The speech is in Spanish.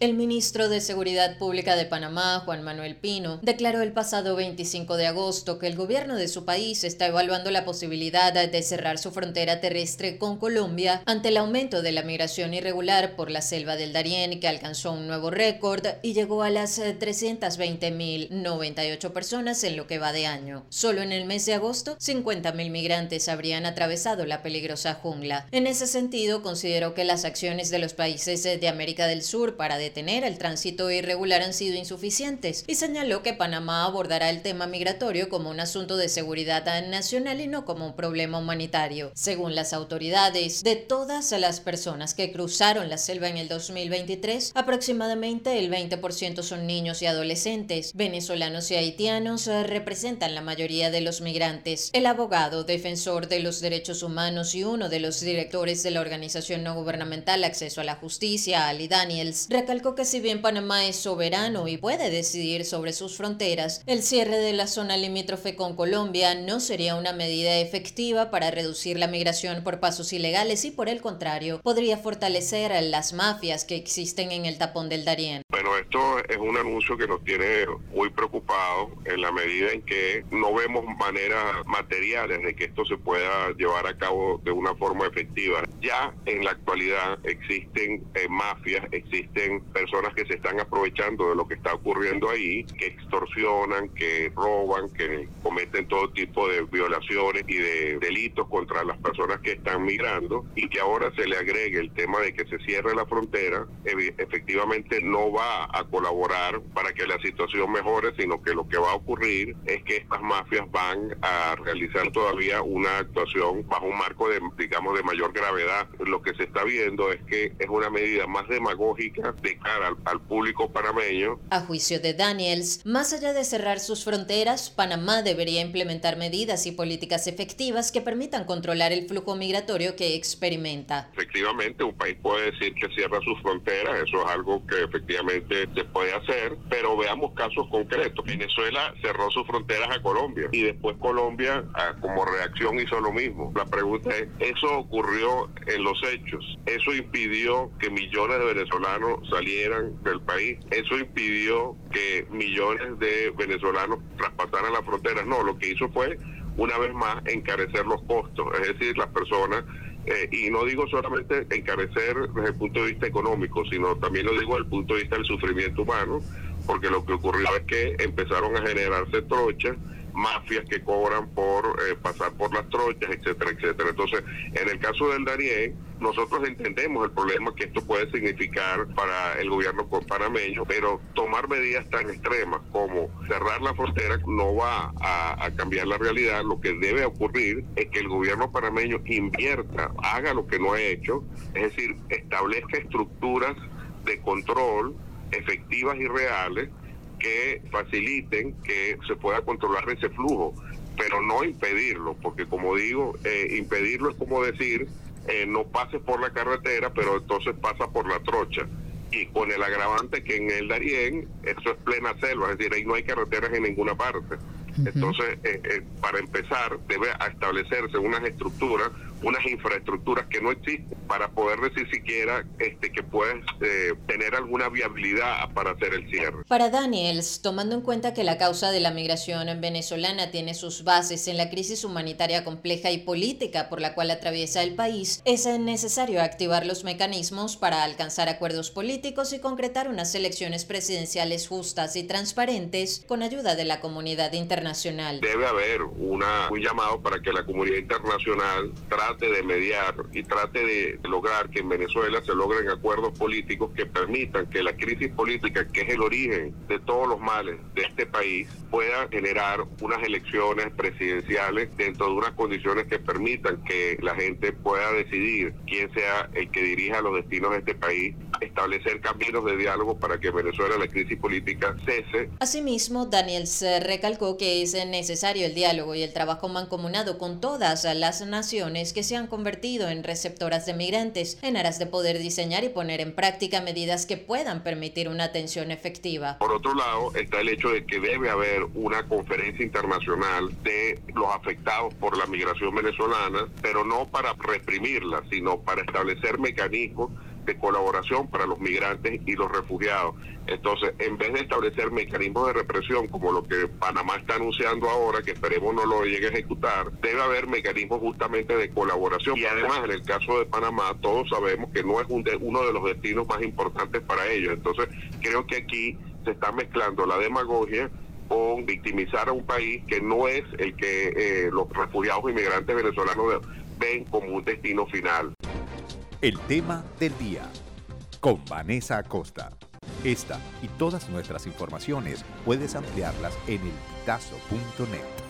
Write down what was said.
El ministro de Seguridad Pública de Panamá, Juan Manuel Pino, declaró el pasado 25 de agosto que el gobierno de su país está evaluando la posibilidad de cerrar su frontera terrestre con Colombia ante el aumento de la migración irregular por la selva del Darién, que alcanzó un nuevo récord y llegó a las 320.098 personas en lo que va de año. Solo en el mes de agosto, 50.000 migrantes habrían atravesado la peligrosa jungla. En ese sentido, consideró que las acciones de los países de América del Sur para detener el tránsito irregular han sido insuficientes y señaló que Panamá abordará el tema migratorio como un asunto de seguridad nacional y no como un problema humanitario. Según las autoridades, de todas las personas que cruzaron la selva en el 2023, aproximadamente el 20% son niños y adolescentes. Venezolanos y haitianos representan la mayoría de los migrantes. El abogado, defensor de los derechos humanos y uno de los directores de la organización no gubernamental Acceso a la Justicia, Ali Daniels, recalcó que si bien Panamá es soberano y puede decidir sobre sus fronteras, el cierre de la zona limítrofe con Colombia no sería una medida efectiva para reducir la migración por pasos ilegales y por el contrario, podría fortalecer a las mafias que existen en el tapón del Darién. Pero esto es un anuncio que nos tiene muy preocupados en la medida en que no vemos maneras materiales de que esto se pueda llevar a cabo de una forma efectiva. Ya en la actualidad existen eh, mafias, existen personas que se están aprovechando de lo que está ocurriendo ahí, que extorsionan, que roban, que cometen todo tipo de violaciones y de delitos contra las personas que están migrando y que ahora se le agregue el tema de que se cierre la frontera, efectivamente no va a colaborar para que la situación mejore, sino que lo que va a ocurrir es que estas mafias van a realizar todavía una actuación bajo un marco de, digamos, de mayor gravedad. Lo que se está viendo es que es una medida más demagógica de al, público panameño. A juicio de Daniels, más allá de cerrar sus fronteras, Panamá debería implementar medidas y políticas efectivas que permitan controlar el flujo migratorio que experimenta. Efectivamente, un país puede decir que cierra sus fronteras, eso es algo que efectivamente se puede hacer, pero veamos casos concretos. Venezuela cerró sus fronteras a Colombia y después Colombia ah, como reacción hizo lo mismo. La pregunta es, ¿eso ocurrió en los hechos? ¿Eso impidió que millones de venezolanos salieran del país. Eso impidió que millones de venezolanos traspasaran las fronteras. No, lo que hizo fue, una vez más, encarecer los costos. Es decir, las personas eh, y no digo solamente encarecer desde el punto de vista económico, sino también lo digo desde el punto de vista del sufrimiento humano, porque lo que ocurrió es que empezaron a generarse trochas mafias que cobran por eh, pasar por las trochas, etcétera, etcétera. Entonces, en el caso del Darién, nosotros entendemos el problema que esto puede significar para el gobierno panameño, pero tomar medidas tan extremas como cerrar la frontera no va a, a cambiar la realidad. Lo que debe ocurrir es que el gobierno panameño invierta, haga lo que no ha hecho, es decir, establezca estructuras de control efectivas y reales que faciliten que se pueda controlar ese flujo, pero no impedirlo, porque como digo, eh, impedirlo es como decir, eh, no pases por la carretera, pero entonces pasa por la trocha. Y con el agravante que en el Darién, eso es plena selva, es decir, ahí no hay carreteras en ninguna parte. Entonces, eh, para empezar, debe establecerse unas estructuras unas infraestructuras que no existen para poder decir siquiera este, que puedes eh, tener alguna viabilidad para hacer el cierre. Para Daniels, tomando en cuenta que la causa de la migración venezolana tiene sus bases en la crisis humanitaria compleja y política por la cual atraviesa el país, es necesario activar los mecanismos para alcanzar acuerdos políticos y concretar unas elecciones presidenciales justas y transparentes con ayuda de la comunidad internacional. Debe haber una, un llamado para que la comunidad internacional trate de mediar y trate de lograr que en Venezuela se logren acuerdos políticos que permitan que la crisis política, que es el origen de todos los males de este país, pueda generar unas elecciones presidenciales dentro de unas condiciones que permitan que la gente pueda decidir quién sea el que dirija los destinos de este país, establecer caminos de diálogo para que en Venezuela la crisis política cese. Asimismo, Daniel se recalcó que es necesario el diálogo y el trabajo mancomunado con todas las naciones que se han convertido en receptoras de migrantes en aras de poder diseñar y poner en práctica medidas que puedan permitir una atención efectiva. Por otro lado, está el hecho de que debe haber una conferencia internacional de los afectados por la migración venezolana, pero no para reprimirla, sino para establecer mecanismos de colaboración para los migrantes y los refugiados. Entonces, en vez de establecer mecanismos de represión como lo que Panamá está anunciando ahora, que esperemos no lo llegue a ejecutar, debe haber mecanismos justamente de colaboración. Y además, en el caso de Panamá, todos sabemos que no es uno de los destinos más importantes para ellos. Entonces, creo que aquí se está mezclando la demagogia con victimizar a un país que no es el que eh, los refugiados inmigrantes venezolanos ven como un destino final. El tema del día con Vanessa Acosta. Esta y todas nuestras informaciones puedes ampliarlas en el elpitazo.net.